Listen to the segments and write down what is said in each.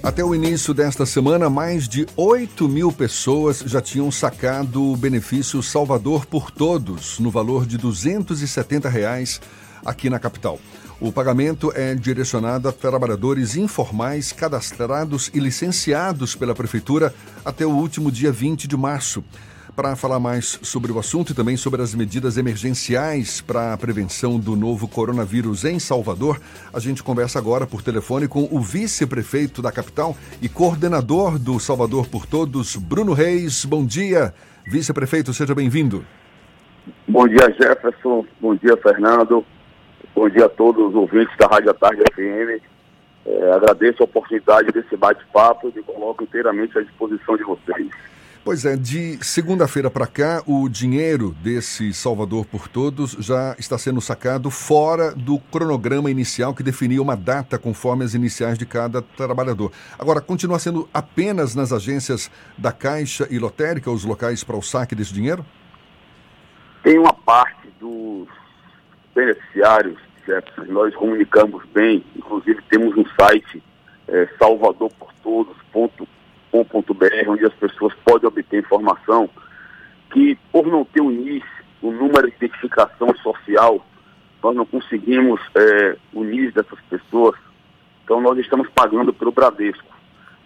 Até o início desta semana, mais de 8 mil pessoas já tinham sacado o benefício Salvador por Todos, no valor de 270 reais aqui na capital. O pagamento é direcionado a trabalhadores informais cadastrados e licenciados pela Prefeitura até o último dia 20 de março. Para falar mais sobre o assunto e também sobre as medidas emergenciais para a prevenção do novo coronavírus em Salvador, a gente conversa agora por telefone com o vice-prefeito da capital e coordenador do Salvador por Todos, Bruno Reis. Bom dia, vice-prefeito, seja bem-vindo. Bom dia, Jefferson. Bom dia, Fernando. Bom dia a todos os ouvintes da Rádio Tarde FM. É, agradeço a oportunidade desse bate-papo e me coloco inteiramente à disposição de vocês. Pois é, de segunda-feira para cá, o dinheiro desse Salvador por Todos já está sendo sacado fora do cronograma inicial que definia uma data conforme as iniciais de cada trabalhador. Agora, continua sendo apenas nas agências da Caixa e Lotérica os locais para o saque desse dinheiro? Tem uma parte dos beneficiários, Jefferson, nós comunicamos bem, inclusive temos um site é, salvadorportodos.com com.br, onde as pessoas podem obter informação que, por não ter o início, o número de identificação social, nós não conseguimos é, unir dessas pessoas. Então, nós estamos pagando pelo Bradesco,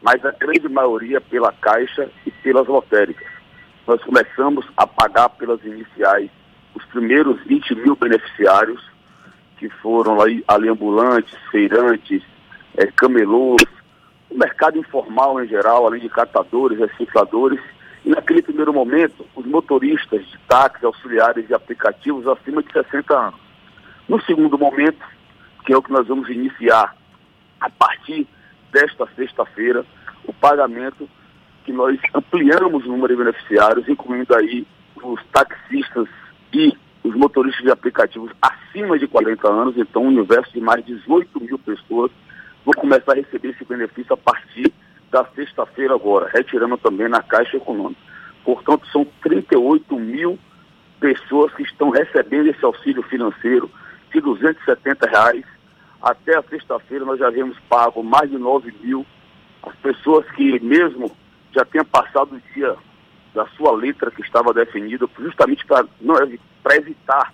mas a grande maioria pela Caixa e pelas lotéricas. Nós começamos a pagar pelas iniciais os primeiros 20 mil beneficiários, que foram ali, ali ambulantes, feirantes, é, camelôs, o mercado informal em geral, além de catadores, recicladores, e naquele primeiro momento, os motoristas de táxi, auxiliares de aplicativos acima de 60 anos. No segundo momento, que é o que nós vamos iniciar a partir desta sexta-feira, o pagamento que nós ampliamos o número de beneficiários, incluindo aí os taxistas e os motoristas de aplicativos acima de 40 anos, então um universo de mais de 18 mil pessoas vou começar a receber esse benefício a partir da sexta-feira agora, retirando também na Caixa Econômica. Portanto, são 38 mil pessoas que estão recebendo esse auxílio financeiro de 270 reais. Até a sexta-feira nós já havíamos pago mais de 9 mil. As pessoas que mesmo já tenham passado o dia da sua letra que estava definida, justamente para evitar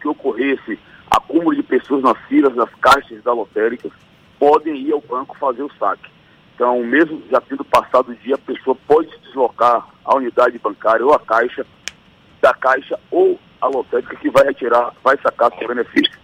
que ocorresse acúmulo de pessoas nas filas das caixas da lotéricas, podem ir ao banco fazer o saque. Então, mesmo já tendo passado o dia, a pessoa pode se deslocar à unidade bancária ou à caixa, da caixa ou a lotérica que vai retirar, vai sacar seu benefício.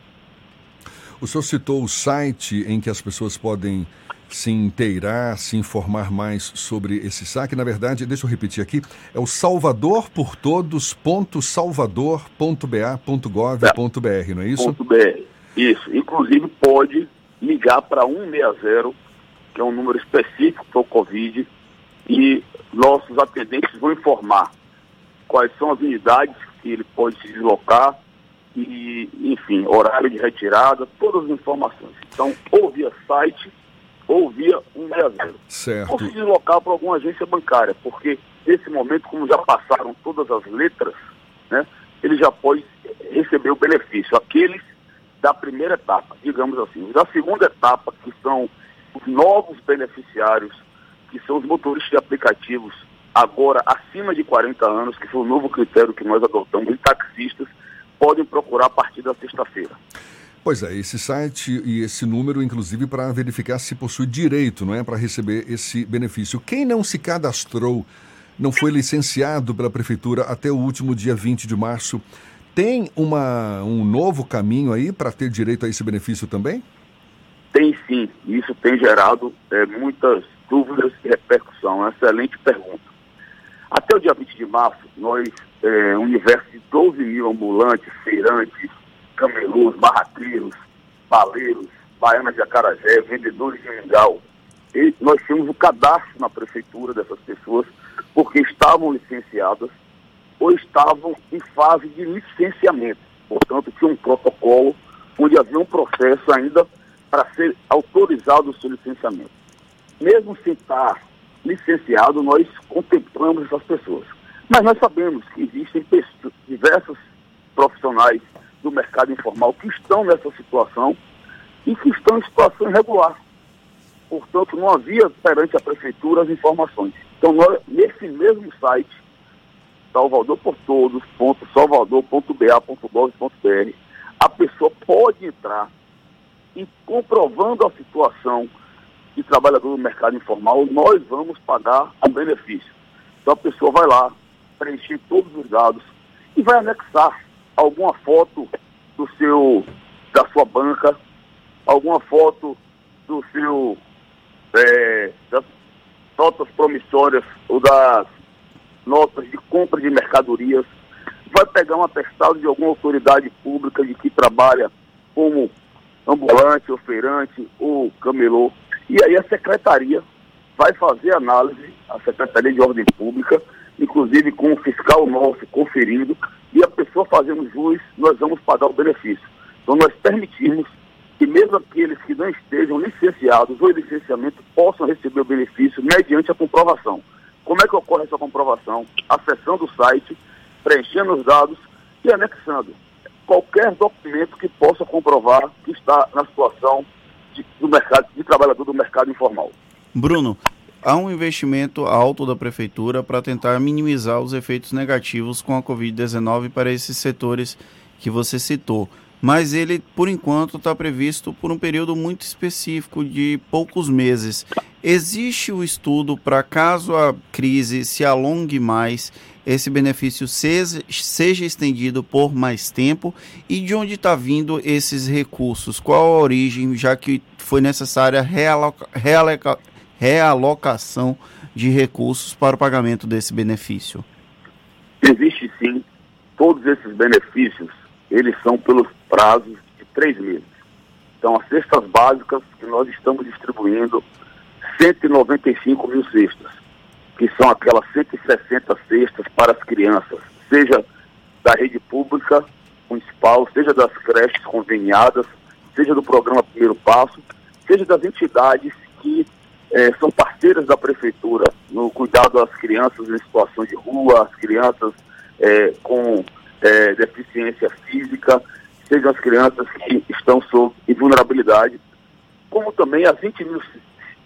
O senhor citou o site em que as pessoas podem se inteirar, se informar mais sobre esse saque. Na verdade, deixa eu repetir aqui, é o salvadorportodos.salvador.ba.gov.br, não é isso? .br. Isso. Inclusive pode ligar para 160, que é um número específico para o Covid, e nossos atendentes vão informar quais são as unidades que ele pode se deslocar e, enfim, horário de retirada, todas as informações. Então, ou via site ou via 160. Certo. Ou se deslocar para alguma agência bancária, porque nesse momento, como já passaram todas as letras, né, ele já pode receber o benefício. Aqueles da primeira etapa, digamos assim. Da segunda etapa, que são os novos beneficiários, que são os motoristas de aplicativos, agora acima de 40 anos, que foi o novo critério que nós adotamos, e taxistas, podem procurar a partir da sexta-feira. Pois é, esse site e esse número, inclusive, para verificar se possui direito, não é, para receber esse benefício. Quem não se cadastrou, não foi licenciado pela prefeitura até o último dia 20 de março, tem uma, um novo caminho aí para ter direito a esse benefício também? Tem sim. Isso tem gerado é, muitas dúvidas e repercussão. Excelente pergunta. Até o dia 20 de março, nós, é, um universo de 12 mil ambulantes, feirantes, camelôs, barraqueiros, baleiros, baianas de acarajé, vendedores de mingau, e nós tínhamos o cadastro na prefeitura dessas pessoas porque estavam licenciadas ou estavam em fase de licenciamento. Portanto, tinha um protocolo onde havia um processo ainda para ser autorizado o seu licenciamento. Mesmo sem estar licenciado, nós contemplamos essas pessoas. Mas nós sabemos que existem diversos profissionais do mercado informal que estão nessa situação e que estão em situação irregular. portanto, não havia perante a prefeitura as informações. Então, nós, nesse mesmo site, salvadorportodos.salvador.ba.gov.br, a pessoa pode entrar e comprovando a situação de trabalhador do mercado informal, nós vamos pagar o benefício. Então a pessoa vai lá, preencher todos os dados e vai anexar alguma foto do seu, da sua banca, alguma foto do seu, é, das notas promissórias ou das notas de compra de mercadorias, vai pegar um atestado de alguma autoridade pública de que trabalha como ambulante, ou feirante ou camelô, e aí a secretaria vai fazer análise, a Secretaria de Ordem Pública, inclusive com o fiscal nosso conferindo, e a pessoa fazendo jus, nós vamos pagar o benefício. Então nós permitimos que mesmo aqueles que não estejam licenciados ou licenciamento possam receber o benefício mediante a comprovação. Como é que ocorre essa comprovação? Acessando o site, preenchendo os dados e anexando qualquer documento que possa comprovar que está na situação de, do mercado, de trabalhador do mercado informal. Bruno, há um investimento alto da prefeitura para tentar minimizar os efeitos negativos com a Covid-19 para esses setores que você citou. Mas ele, por enquanto, está previsto por um período muito específico de poucos meses. Existe o estudo para caso a crise se alongue mais, esse benefício seja, seja estendido por mais tempo e de onde está vindo esses recursos? Qual a origem, já que foi necessária realoca, realoca, realocação de recursos para o pagamento desse benefício? Existe sim. Todos esses benefícios, eles são pelos prazos de três meses. Então, as cestas básicas que nós estamos distribuindo, 195 mil cestas que são aquelas 160 cestas para as crianças, seja da rede pública municipal, seja das creches conveniadas, seja do programa Primeiro Passo, seja das entidades que eh, são parceiras da prefeitura no cuidado das crianças em situação de rua, as crianças eh, com eh, deficiência física, sejam as crianças que estão sob vulnerabilidade, como também as 20 mil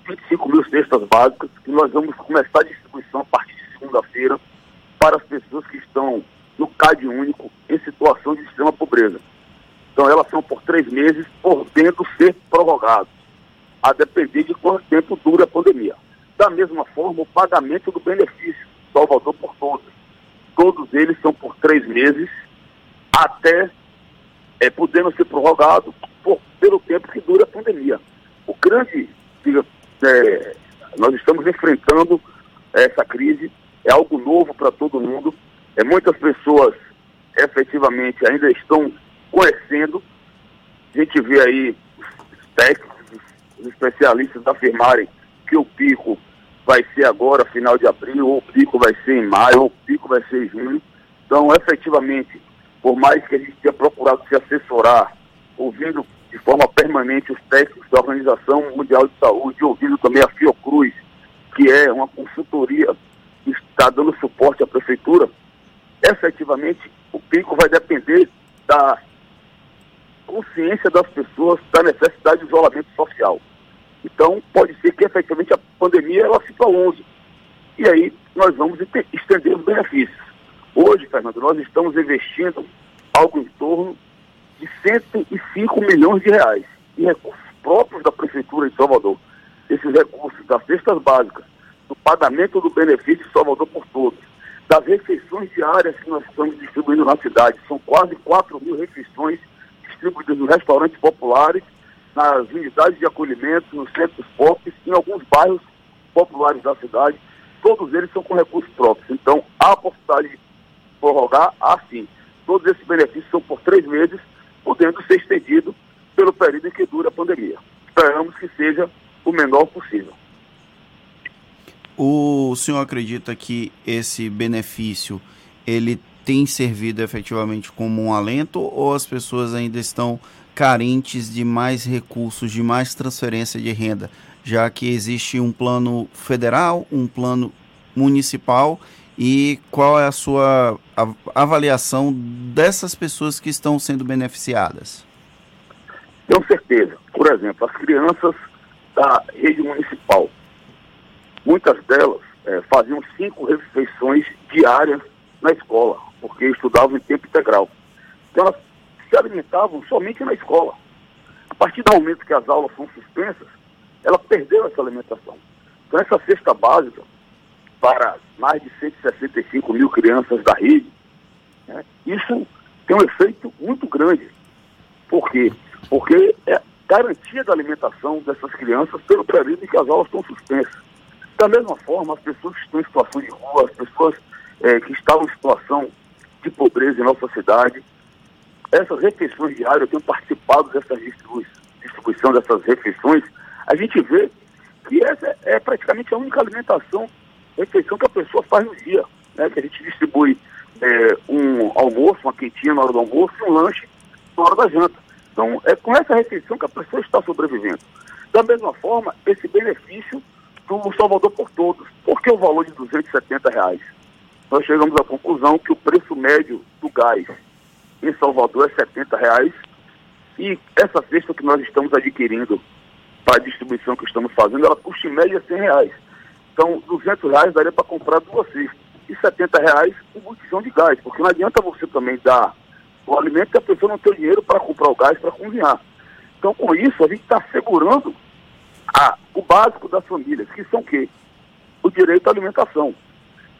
25 mil cestas básicas, que nós vamos começar a distribuição a partir de segunda-feira para as pessoas que estão no CAD único em situação de extrema pobreza. Então elas são por três meses, podendo ser prorrogadas, a depender de quanto tempo dura a pandemia. Da mesma forma, o pagamento do benefício, Salvador por todos. Todos eles são por três meses, até é, podendo ser prorrogado por, pelo tempo que dura a pandemia. O grande, diga, é, nós estamos enfrentando essa crise, é algo novo para todo mundo. É, muitas pessoas efetivamente ainda estão conhecendo. A gente vê aí os técnicos, os especialistas afirmarem que o pico vai ser agora, final de abril, ou o pico vai ser em maio, ou o pico vai ser em junho. Então, efetivamente, por mais que a gente tenha procurado se assessorar, ouvindo de forma permanente os técnicos da Organização Mundial de Saúde, ouvindo também a Fiocruz, que é uma consultoria que está dando suporte à prefeitura, efetivamente o pico vai depender da consciência das pessoas da necessidade de isolamento social. Então, pode ser que efetivamente a pandemia ela se prolongue. E aí nós vamos estender os benefícios. Fernando, nós estamos investindo algo em torno de 105 milhões de reais em recursos próprios da Prefeitura de Salvador. Esses recursos das cestas básicas, do pagamento do benefício de Salvador por todos, das refeições diárias que nós estamos distribuindo na cidade. São quase 4 mil refeições distribuídas nos restaurantes populares, nas unidades de acolhimento, nos centros pop, em alguns bairros populares da cidade. Todos eles são com recursos próprios. Então, há a possibilidade de prorrogar, assim. Todos esses benefícios são por três meses podendo ser estendido pelo período em que dura a pandemia. Esperamos que seja o menor possível. O senhor acredita que esse benefício ele tem servido efetivamente como um alento ou as pessoas ainda estão carentes de mais recursos, de mais transferência de renda, já que existe um plano federal, um plano municipal e qual é a sua avaliação dessas pessoas que estão sendo beneficiadas? Tenho certeza. Por exemplo, as crianças da rede municipal. Muitas delas é, faziam cinco refeições diárias na escola, porque estudavam em tempo integral. Então elas se alimentavam somente na escola. A partir do momento que as aulas são suspensas, ela perdeu essa alimentação. Então essa cesta básica para mais de 165 mil crianças da rede, né, isso tem um efeito muito grande. Por quê? Porque é garantia da alimentação dessas crianças pelo período em que as aulas estão suspensas. Da mesma forma, as pessoas que estão em situação de rua, as pessoas é, que estavam em situação de pobreza em nossa cidade, essas refeições diárias, eu tenho participado dessa distribuição dessas refeições, a gente vê que essa é praticamente a única alimentação, refeição que a pessoa faz no dia, né? que a gente distribui é, um almoço, uma quentinha na hora do almoço e um lanche na hora da janta. Então, é com essa refeição que a pessoa está sobrevivendo. Da mesma forma, esse benefício do Salvador por Todos. Por que o valor de 270 reais? Nós chegamos à conclusão que o preço médio do gás em Salvador é 70 reais e essa cesta que nós estamos adquirindo para a distribuição que estamos fazendo, ela custa em média 100 reais. Então, 200 reais daria para comprar duas cestas. E 70 reais um botijão de gás, porque não adianta você também dar o alimento que a pessoa não tem dinheiro para comprar o gás para cozinhar. Então, com isso, a gente está segurando a, o básico das famílias, que são o quê? O direito à alimentação.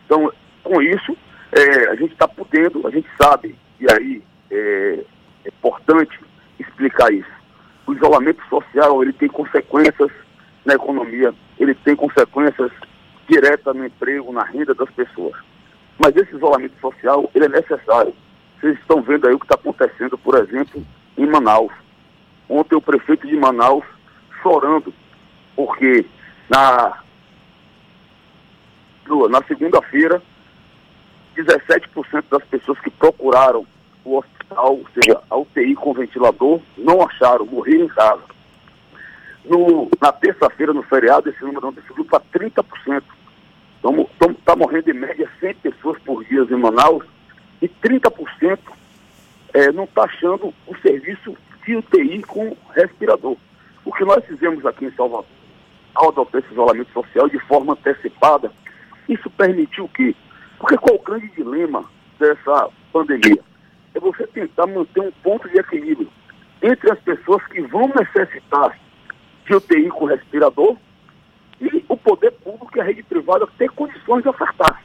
Então, com isso, é, a gente está podendo, a gente sabe, e aí é, é importante explicar isso. O isolamento social, ele tem consequências na economia, ele tem consequências diretas no emprego, na renda das pessoas. Mas esse isolamento social, ele é necessário. Vocês estão vendo aí o que está acontecendo, por exemplo, em Manaus. Ontem o prefeito de Manaus chorando porque na, na segunda-feira, 17% das pessoas que procuraram o hospital, ou seja, a UTI com ventilador, não acharam, morreram em casa. No, na terça-feira, no feriado, esse número não subiu para 30%. Está morrendo em média 100 pessoas por dia em Manaus e 30% é, não está achando o serviço de UTI com respirador. O que nós fizemos aqui em Salvador ao adotar esse isolamento social de forma antecipada, isso permitiu o quê? Porque qual o grande dilema dessa pandemia? É você tentar manter um ponto de equilíbrio entre as pessoas que vão necessitar de UTI com respirador e o poder público e a rede privada ter condições de ofertar.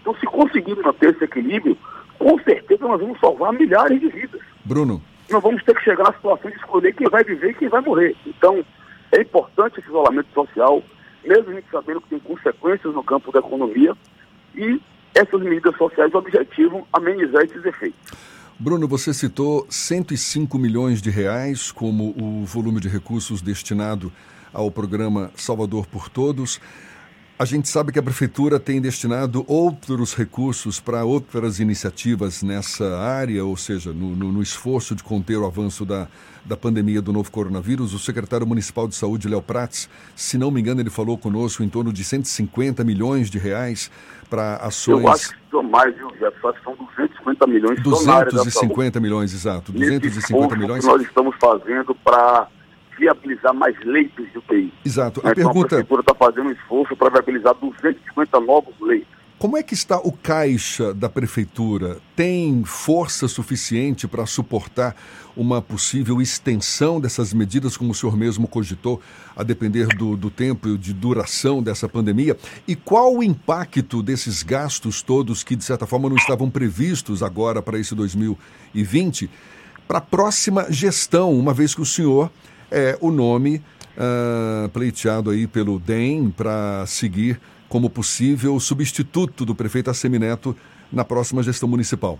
Então, se conseguirmos manter esse equilíbrio, com certeza nós vamos salvar milhares de vidas. Bruno. Não vamos ter que chegar à situação de escolher quem vai viver e quem vai morrer. Então, é importante esse isolamento social, mesmo a gente sabendo que tem consequências no campo da economia, e essas medidas sociais objetivam amenizar esses efeitos. Bruno, você citou 105 milhões de reais como o volume de recursos destinado ao programa Salvador por Todos. A gente sabe que a Prefeitura tem destinado outros recursos para outras iniciativas nessa área, ou seja, no, no, no, esforço de conter o avanço da, da pandemia do novo coronavírus. O secretário municipal de saúde, Léo Prates, se não me engano, ele falou conosco em torno de 150 milhões de reais para ações. Eu acho que são mais, viu, Jefferson? São 250 milhões 250 milhões, exato. 250 milhões. que nós estamos fazendo para viabilizar mais leitos de UTI. Exato. A então, pergunta... a prefeitura está fazendo um esforço para viabilizar 250 novos leitos. Como é que está o caixa da prefeitura? Tem força suficiente para suportar uma possível extensão dessas medidas, como o senhor mesmo cogitou, a depender do, do tempo e de duração dessa pandemia? E qual o impacto desses gastos todos que, de certa forma, não estavam previstos agora para esse 2020 para a próxima gestão, uma vez que o senhor é o nome uh, pleiteado aí pelo DEM para seguir como possível substituto do prefeito Assemineto na próxima gestão municipal.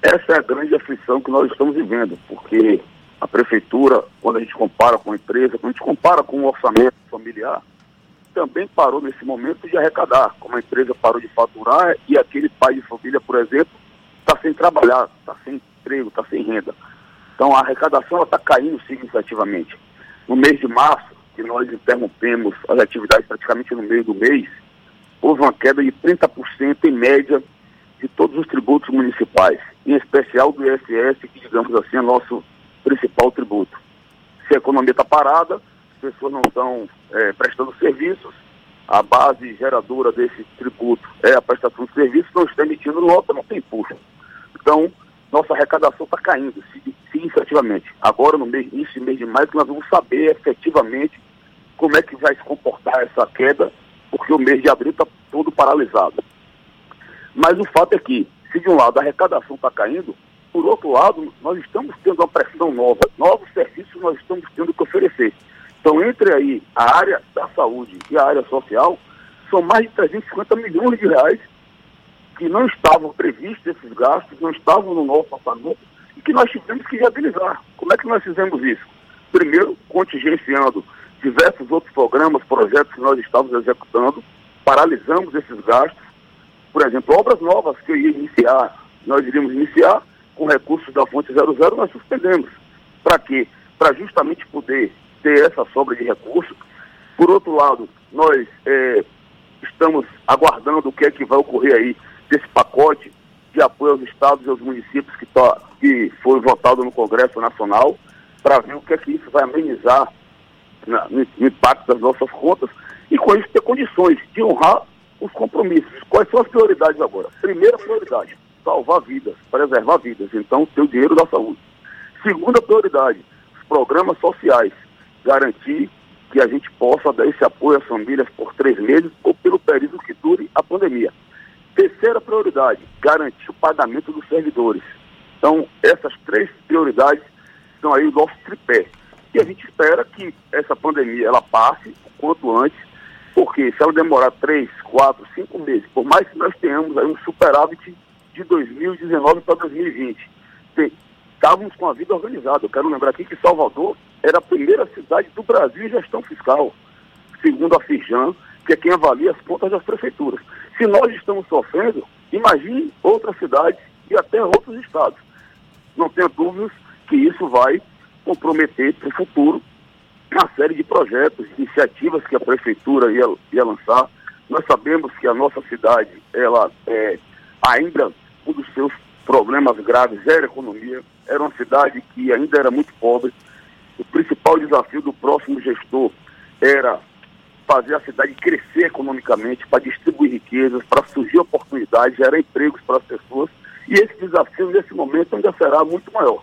Essa é a grande aflição que nós estamos vivendo, porque a prefeitura, quando a gente compara com a empresa, quando a gente compara com o orçamento familiar, também parou nesse momento de arrecadar, como a empresa parou de faturar e aquele pai de família, por exemplo, está sem trabalhar, está sem emprego, está sem renda. Então a arrecadação está caindo significativamente. No mês de março, que nós interrompemos as atividades praticamente no meio do mês, houve uma queda de 30% em média de todos os tributos municipais, em especial do ISS, que digamos assim é nosso principal tributo. Se a economia está parada, pessoas não estão é, prestando serviços, a base geradora desse tributo é a prestação de serviços, não está emitindo nota, não tem imposto. Então, nossa arrecadação está caindo significativamente. Agora, no mês, início mês de maio, nós vamos saber efetivamente como é que vai se comportar essa queda, porque o mês de abril está todo paralisado. Mas o fato é que, se de um lado a arrecadação está caindo, por outro lado, nós estamos tendo uma pressão nova, novos serviços nós estamos tendo que oferecer. Então, entre aí a área da saúde e a área social, são mais de 350 milhões de reais que não estavam previstos esses gastos, não estavam no nosso orçamento e que nós tivemos que viabilizar. Como é que nós fizemos isso? Primeiro, contingenciando diversos outros programas, projetos que nós estávamos executando, paralisamos esses gastos. Por exemplo, obras novas que eu ia iniciar, nós iríamos iniciar com recursos da fonte 00, nós suspendemos. Para quê? Para justamente poder ter essa sobra de recursos. Por outro lado, nós é, estamos aguardando o que é que vai ocorrer aí desse pacote de apoio aos estados e aos municípios que, que foi votado no Congresso Nacional, para ver o que é que isso vai amenizar na, no, no impacto das nossas contas e com isso ter condições de honrar os compromissos. Quais são as prioridades agora? Primeira prioridade, salvar vidas, preservar vidas. Então, ter o dinheiro da saúde. Segunda prioridade, os programas sociais. Garantir que a gente possa dar esse apoio às famílias por três meses ou pelo período que dure a pandemia. Terceira prioridade, garantir o pagamento dos servidores. Então, essas três prioridades são aí o nosso tripé. E a gente espera que essa pandemia ela passe o quanto antes, porque se ela demorar três, quatro, cinco meses, por mais que nós tenhamos aí um superávit de 2019 para 2020, estávamos com a vida organizada. Eu quero lembrar aqui que Salvador era a primeira cidade do Brasil em gestão fiscal, segundo a Firjan, que é quem avalia as contas das prefeituras. Se nós estamos sofrendo, imagine outras cidades e até outros estados. Não tenha dúvidas que isso vai comprometer para o futuro uma série de projetos, iniciativas que a prefeitura ia, ia lançar. Nós sabemos que a nossa cidade, ela é ainda um dos seus problemas graves era a economia. Era uma cidade que ainda era muito pobre. O principal desafio do próximo gestor era fazer a cidade crescer economicamente, para distribuir riquezas, para surgir oportunidades, gerar empregos para as pessoas. E esse desafio, nesse momento, ainda será muito maior.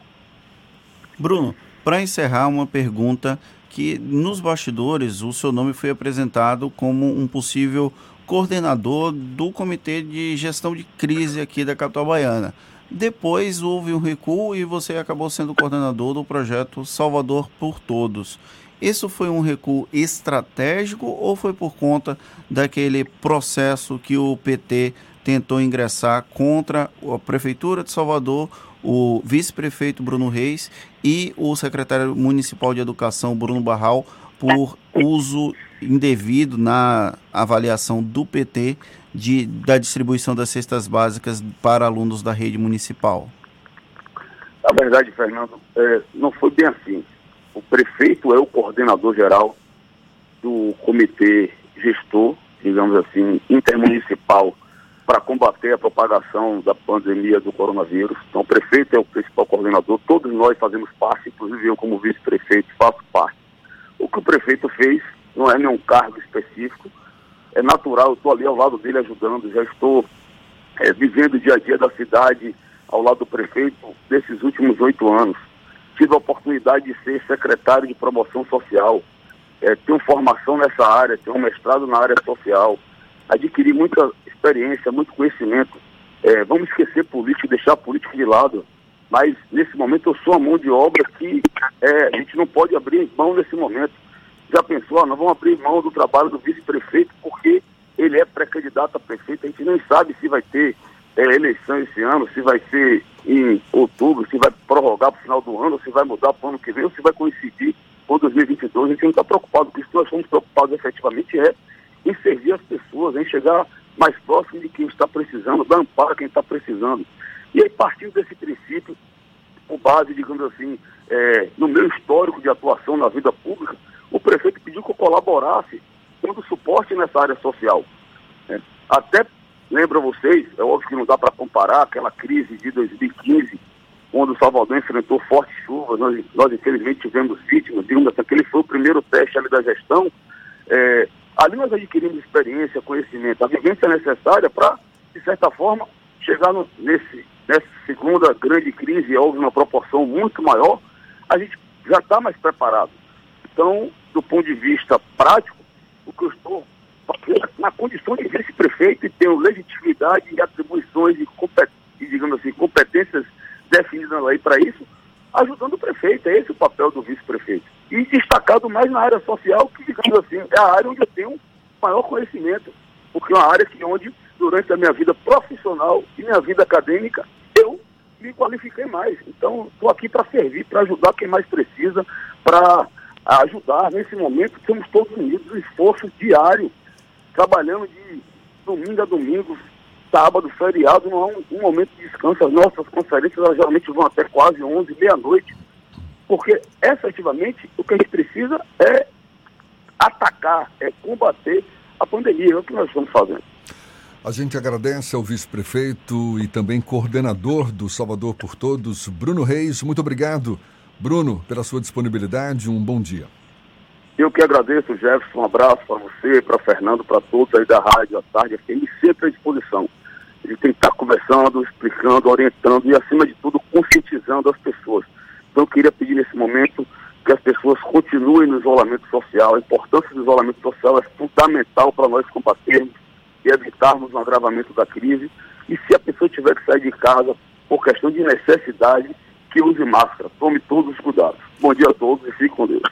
Bruno, para encerrar, uma pergunta que nos bastidores o seu nome foi apresentado como um possível coordenador do Comitê de Gestão de Crise aqui da capital baiana. Depois houve um recuo e você acabou sendo coordenador do projeto Salvador por Todos. Isso foi um recuo estratégico ou foi por conta daquele processo que o PT tentou ingressar contra a Prefeitura de Salvador, o vice-prefeito Bruno Reis e o secretário municipal de Educação, Bruno Barral, por uso indevido na avaliação do PT de, da distribuição das cestas básicas para alunos da rede municipal? Na verdade, Fernando, é, não foi bem assim. O prefeito é o coordenador geral do comitê gestor, digamos assim, intermunicipal para combater a propagação da pandemia do coronavírus. Então, o prefeito é o principal coordenador, todos nós fazemos parte, inclusive eu, como vice-prefeito, faço parte. O que o prefeito fez não é nenhum cargo específico, é natural, eu estou ali ao lado dele ajudando, já estou é, vivendo o dia a dia da cidade ao lado do prefeito desses últimos oito anos. Tive a oportunidade de ser secretário de promoção social, é, tenho formação nessa área, tenho um mestrado na área social, adquiri muita experiência, muito conhecimento. É, vamos esquecer política, deixar a política de lado, mas nesse momento eu sou a mão de obra que é, a gente não pode abrir mão nesse momento. Já pensou, ah, nós vamos abrir mão do trabalho do vice-prefeito porque ele é pré-candidato a prefeito, a gente nem sabe se vai ter é, eleição esse ano, se vai ser em outubro, se vai prorrogar para o final do ano, se vai mudar para o ano que vem, ou se vai coincidir com 2022. A gente não está preocupado isso, nós estamos preocupados efetivamente é em servir as pessoas, em chegar mais próximo de quem está precisando, dar amparo a quem está precisando. E aí, partindo desse princípio, com base, digamos assim, é, no meu histórico de atuação na vida pública, o prefeito pediu que eu colaborasse dando suporte nessa área social. Né? Até, lembra vocês, é óbvio que não dá para comparar aquela crise de 2015, quando Salvador enfrentou fortes chuvas, nós, nós infelizmente tivemos vítimas, digamos assim, aquele foi o primeiro teste ali da gestão, é, ali nós adquirimos experiência, conhecimento, a vivência necessária para, de certa forma, chegar no, nesse, nessa segunda grande crise, houve uma proporção muito maior, a gente já está mais preparado. Então, do ponto de vista prático, o que eu estou na condição de vice-prefeito e tenho legitimidade e atribuições e, digamos assim, competências definidas lei para isso, ajudando o prefeito. É esse o papel do vice-prefeito. E destacado mais na área social, que, digamos assim, é a área onde eu tenho maior conhecimento. Porque é uma área que onde, durante a minha vida profissional e minha vida acadêmica, eu me qualifiquei mais. Então, estou aqui para servir, para ajudar quem mais precisa, para ajudar. Nesse momento, estamos todos unidos, um esforço diário, trabalhando de domingo a domingo, sábado, feriado, não há um, um momento de descanso. As nossas conferências elas geralmente vão até quase 11, meia-noite, porque efetivamente o que a gente precisa é atacar, é combater a pandemia, é o que nós estamos fazendo. A gente agradece ao vice-prefeito e também coordenador do Salvador por Todos, Bruno Reis. Muito obrigado, Bruno, pela sua disponibilidade. Um bom dia. Eu que agradeço, Jefferson. Um abraço para você, para Fernando, para todos aí da Rádio à Tarde FM, sempre à disposição. Ele tem que estar conversando, explicando, orientando e, acima de tudo, conscientizando as pessoas. Então, eu queria pedir nesse momento que as pessoas continuem no isolamento social. A importância do isolamento social é fundamental para nós combatermos e evitarmos um agravamento da crise. E se a pessoa tiver que sair de casa por questão de necessidade, que use máscara. Tome todos os cuidados. Bom dia a todos e fique com Deus.